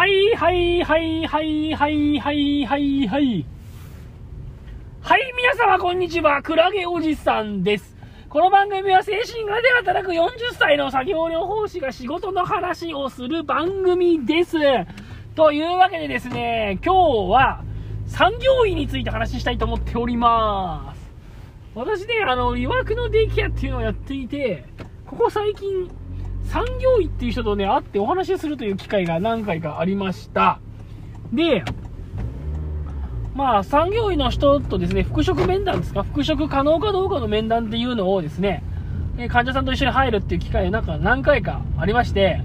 はいはいはいはいはいはいはいはい。はい、皆様こんにちは。クラゲおじさんです。この番組は精神科で働く40歳の作業療法士が仕事の話をする番組です。というわけでですね、今日は産業医について話したいと思っております。私ね、あの、曰くのデイケアっていうのをやっていて、ここ最近、産業医っていう人とね、会ってお話しするという機会が何回かありました。で、まあ、産業医の人とですね、復職面談ですか、復職可能かどうかの面談っていうのをですね、患者さんと一緒に入るっていう機会なんか何回かありまして、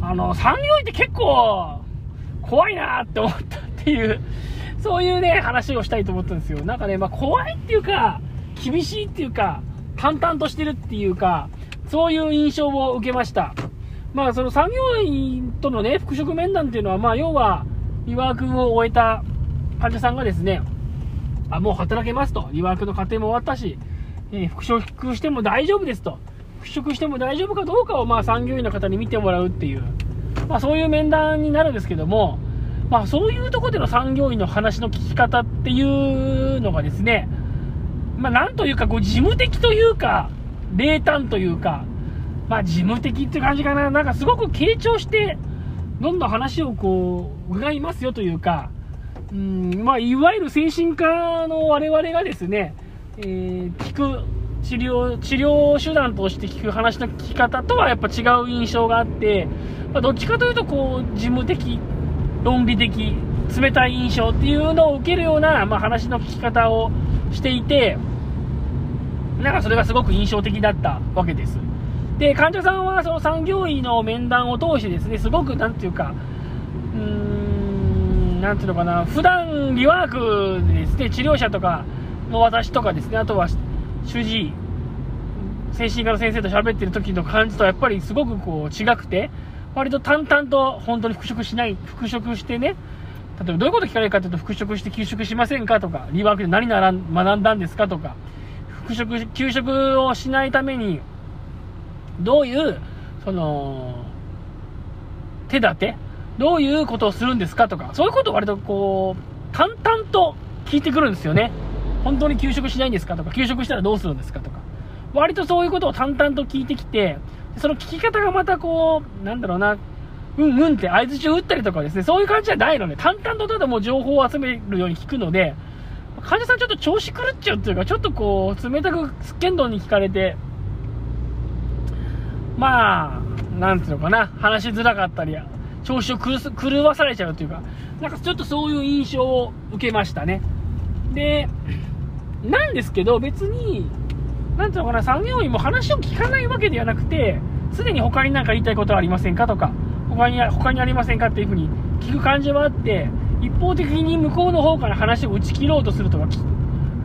あの、産業医って結構怖いなって思ったっていう、そういうね、話をしたいと思ったんですよ。なんかね、まあ怖いっていうか、厳しいっていうか、淡々としてるっていうか、そういう印象を受けました。まあその産業医とのね、復職面談っていうのは、まあ要は、リワークを終えた患者さんがですね、あ、もう働けますと。リワークの過程も終わったし、えー復職しても大丈夫ですと。復職しても大丈夫かどうかを、まあ産業医の方に見てもらうっていう、まあそういう面談になるんですけども、まあそういうとこでの産業医の話の聞き方っていうのがですね、まあなんというかこう事務的というか、冷淡というか、まあ事務的っていう感じかな。なんかすごく傾聴して、どんどん話をこう、伺いますよというか、うん、まあいわゆる精神科の我々がですね、えー聞く治療、治療手段として聞く話の聞き方とはやっぱ違う印象があって、まあ、どっちかというとこう、事務的、論理的、冷たい印象っていうのを受けるような、まあ、話の聞き方をしていて、なんかそれがすごく印象的だったわけです。で、患者さんはその産業医の面談を通してですね、すごくなんていうか、うーん、なんていうのかな、普段リワークでですね、治療者とかの私とかですね、あとは主治医、精神科の先生と喋ってる時の感じとやっぱりすごくこう違くて、割と淡々と本当に復職しない、復職してね、例えばどういうこと聞かれるかというと、復職して休職しませんかとか、リワークで何なら学んだんですかとか、復職、休職をしないために、どういう、その、手立てどういうことをするんですかとか、そういうことを割とこう、淡々と聞いてくるんですよね。本当に休職しないんですかとか、休職したらどうするんですかとか。割とそういうことを淡々と聞いてきて、その聞き方がまたこう、なんだろうな、うんうんって合図を打ったりとかですね、そういう感じじゃないので、淡々とただもう情報を集めるように聞くので、患者さんちょっと調子狂っちゃうっていうか、ちょっとこう、冷たくすっけんどんに聞かれて、まあ、なんていうのかな、話しづらかったり、調子を狂わされちゃうというか、なんかちょっとそういう印象を受けましたね。で、なんですけど、別に、なんていうのかな、産業医も話を聞かないわけではなくて、常に他に何か言いたいことはありませんかとか、他に、他にありませんかっていうふうに聞く感じはあって、一方的に向こうの方から話を打ち切ろうとするとか、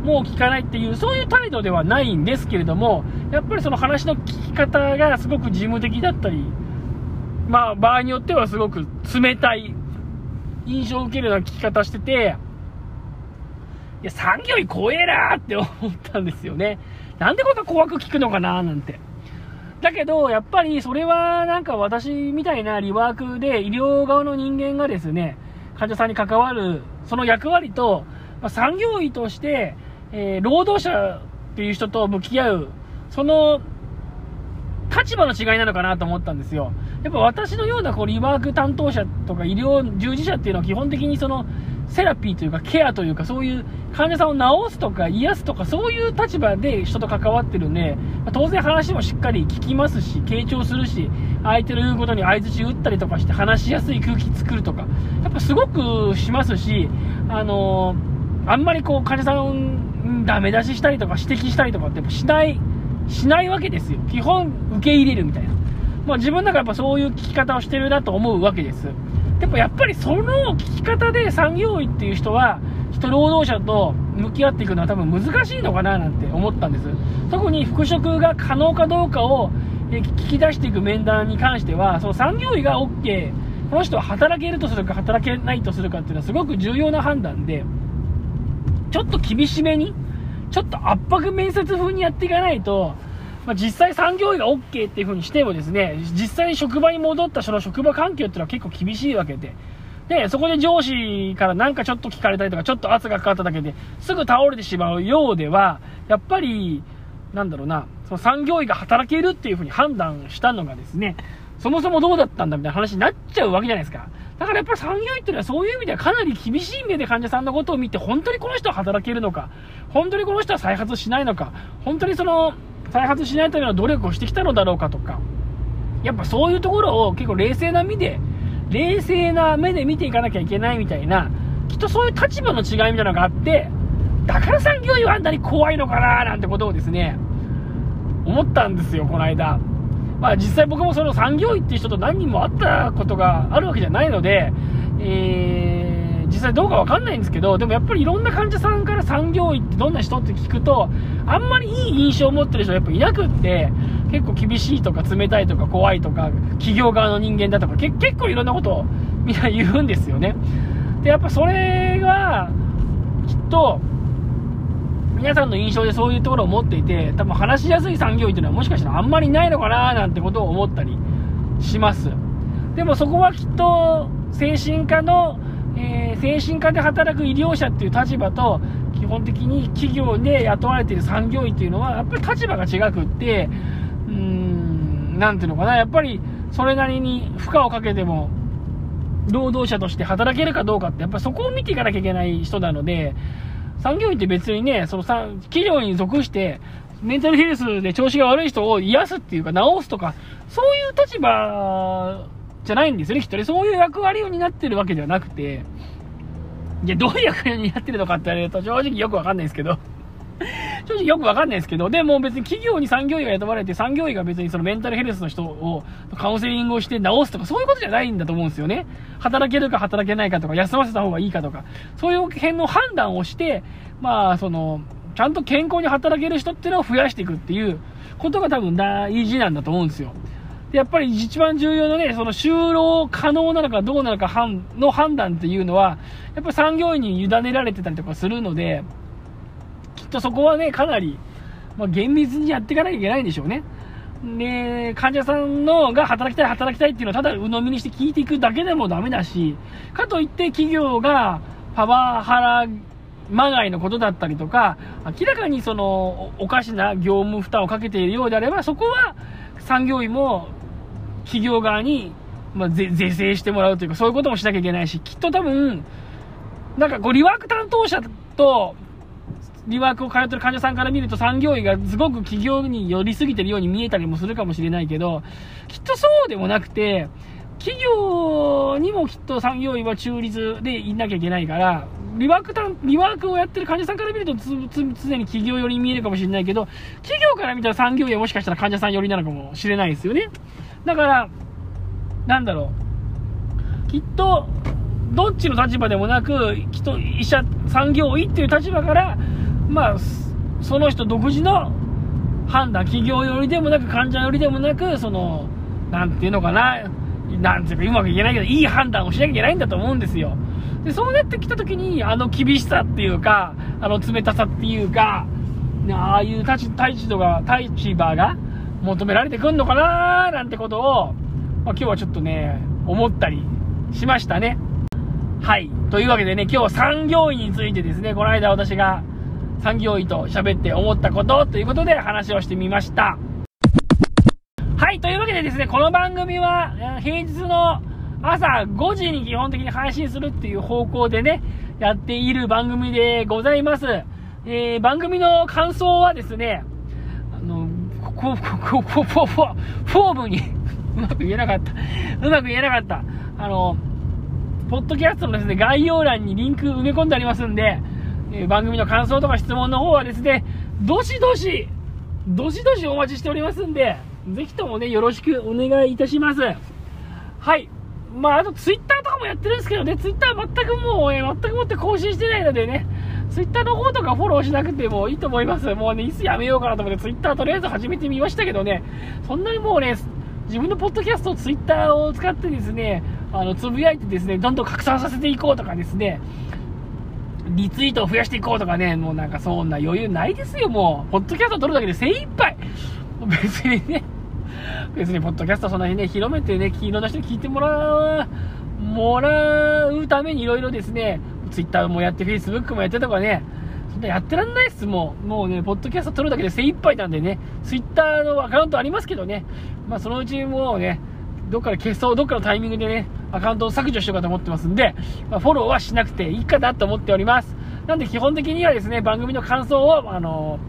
もう聞かないっていう、そういう態度ではないんですけれども、やっぱりその話の聞き方がすごく事務的だったり、まあ場合によってはすごく冷たい印象を受けるような聞き方してて、いや、産業医怖えなって思ったんですよね。なんでこんな怖く聞くのかななんて。だけど、やっぱりそれはなんか私みたいなリワークで医療側の人間がですね、患者さんに関わるその役割と、まあ、産業医として、えー労働者っていう人と向き合う、その立場の違いなのかなと思ったんですよ。やっぱ私のようなこうリワーク担当者とか医療従事者っていうのは基本的にそのセラピーというかケアというかそういう患者さんを治すとか癒すとかそういう立場で人と関わってるんで、ま当然話もしっかり聞きますし、傾聴するし、相手の言うことに相槌打ったりとかして話しやすい空気作るとか、やっぱすごくしますし、あのあんまりこう患者さんダメ出ししたりとか指摘したりとかってっしない、しないわけですよ。基本受け入れるみたいな。まあ自分の中やっぱそういう聞き方をしてるなと思うわけです。でもやっぱりその聞き方で産業医っていう人は、人労働者と向き合っていくのは多分難しいのかななんて思ったんです。特に復職が可能かどうかをえ聞き出していく面談に関しては、その産業医が OK、この人は働けるとするか働けないとするかっていうのはすごく重要な判断で、ちょっと厳しめに、ちょっと圧迫面接風にやっていかないと、まあ、実際産業医が OK っていう風にしてもですね、実際に職場に戻ったその職場環境っていうのは結構厳しいわけで、で、そこで上司からなんかちょっと聞かれたりとか、ちょっと圧がかかっただけですぐ倒れてしまうようでは、やっぱり、なんだろうな、その産業医が働けるっていう風に判断したのがですね、そもそもどうだったんだみたいな話になっちゃうわけじゃないですか。だからやっぱり産業医っていうのはそういう意味ではかなり厳しい目で患者さんのことを見て、本当にこの人は働けるのか、本当にこの人は再発しないのか、本当にその、再発しないための努力をしてきたのだろうかとか、やっぱそういうところを結構冷静な目で、冷静な目で見ていかなきゃいけないみたいな、きっとそういう立場の違いみたいなのがあって、だから産業医はあんなに怖いのかななんてことをですね、思ったんですよ、この間。まあ実際僕もその産業医っていう人と何人も会ったことがあるわけじゃないので、えー、実際どうかわかんないんですけど、でもやっぱりいろんな患者さんから産業医ってどんな人って聞くと、あんまりいい印象を持ってる人はやっぱいなくって、結構厳しいとか冷たいとか怖いとか、企業側の人間だとか、結構いろんなことをみんな言うんですよね。で、やっぱそれが、きっと、皆さんの印象でそういうところを持っていて、多分話しやすい産業医というのはもしかしたらあんまりないのかななんてことを思ったりします。でもそこはきっと精神科の、えー、精神科で働く医療者っていう立場と、基本的に企業で雇われている産業医っていうのは、やっぱり立場が違くって、うーん、なんていうのかな、やっぱりそれなりに負荷をかけても、労働者として働けるかどうかって、やっぱりそこを見ていかなきゃいけない人なので、産業医って別にね、その企業に属して、メンタルヘルスで調子が悪い人を癒すっていうか、治すとか、そういう立場じゃないんですよね、きっとね。そういう役割を担ってるわけではなくて、いや、どういう役割を担ってるのかって言われると、正直よくわかんないですけど。正直よくわかんないですけど、でも別に企業に産業医が雇われて、産業医が別にそのメンタルヘルスの人をカウンセリングをして治すとか、そういうことじゃないんだと思うんですよね。働けるか働けないかとか、休ませた方がいいかとか、そういう辺の判断をして、まあ、その、ちゃんと健康に働ける人っていうのを増やしていくっていうことが多分大事なんだと思うんですよ。で、やっぱり一番重要なね、その就労可能なのかどうなのかの判断っていうのは、やっぱり産業医に委ねられてたりとかするので、とそこはね、かなり、まあ、厳密にやっていかなきゃいけないんでしょうね。で、患者さんのが働きたい、働きたいっていうのはただ鵜呑みにして聞いていくだけでもダメだし、かといって企業がパワハラまがいのことだったりとか、明らかにそのおかしな業務負担をかけているようであれば、そこは産業医も企業側に、まあ、是正してもらうというか、そういうこともしなきゃいけないし、きっと多分、なんかこう、リワーク担当者とリワークを通ってる患者さんから見ると産業医がすごく企業に寄りすぎてるように見えたりもするかもしれないけど、きっとそうでもなくて、企業にもきっと産業医は中立でいなきゃいけないから、リワークリワークをやってる患者さんから見ると常に企業寄りに見えるかもしれないけど、企業から見たら産業医はもしかしたら患者さん寄りなのかもしれないですよね。だから、なんだろう。きっと、どっちの立場でもなく、きっと医者、産業医っていう立場から、まあ、その人独自の判断、企業寄りでもなく、患者寄りでもなく、その、なんていうのかな、なんていうか、うまく言えないけど、いい判断をしなきゃいけないんだと思うんですよ。で、そうなってきた時に、あの厳しさっていうか、あの冷たさっていうか、ああいう立場が、立場が求められてくんのかななんてことを、まあ、今日はちょっとね、思ったりしましたね。はい。というわけでね、今日は産業医についてですね、この間私が産業医と喋って思ったことということで話をしてみました。はい、というわけでですね、この番組は平日の朝5時に基本的に配信するっていう方向でね、やっている番組でございます。えー、番組の感想はですね、あの、こ、こ、こ、こ、こ、フォームに うまく言えなかった。うまく言えなかった。あの、ポッドキャストのですね、概要欄にリンク埋め込んでありますんで、え番組の感想とか質問の方はですね、どしどし、どしどしお待ちしておりますんで、ぜひともね、よろしくお願いいたします。はい。まあ、あとツイッターとかもやってるんですけどね、ツイッター全くもう、え全くもって更新してないのでね、ツイッターの方とかフォローしなくてもいいと思います。もうね、いつやめようかなと思ってツイッターとりあえず始めてみましたけどね、そんなにもうね、自分のポッドキャストを、ツイッターを使ってですね、あの、つぶやいてですね、どんどん拡散させていこうとかですね、リツイートを増やしていこうとかね、もうなんかそんな余裕ないですよ、もう。ポッドキャスト撮るだけで精一杯。別にね、別にポッドキャストその辺ね、広めてね、黄色な人に聞いてもらう、もらうためにいろいろですね、ツイッターもやって、フェイスブックもやってとかね、そんなやってらんないっす、もう。もうね、ポッドキャスト撮るだけで精一杯なんでね、ツイッターのアカウントありますけどね、まあそのうちもうね、どっかで消そう、どっかのタイミングでね、アカウントを削除しようかと思ってますんで、まあ、フォローはしなくていいかなと思っております。なんで基本的にはですね、番組の感想を、あの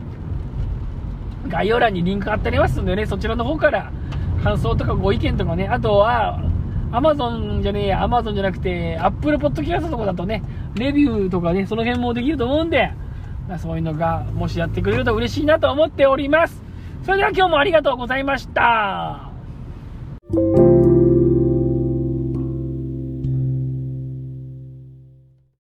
概要欄にリンク貼ってありますのでね、そちらの方から感想とかご意見とかね、あとは、アマゾンじゃねえや、アマゾンじゃなくて、アップルポッドキャストとかだとね、レビューとかね、その辺もできると思うんで、まあ、そういうのが、もしやってくれると嬉しいなと思っております。それでは今日もありがとうございました。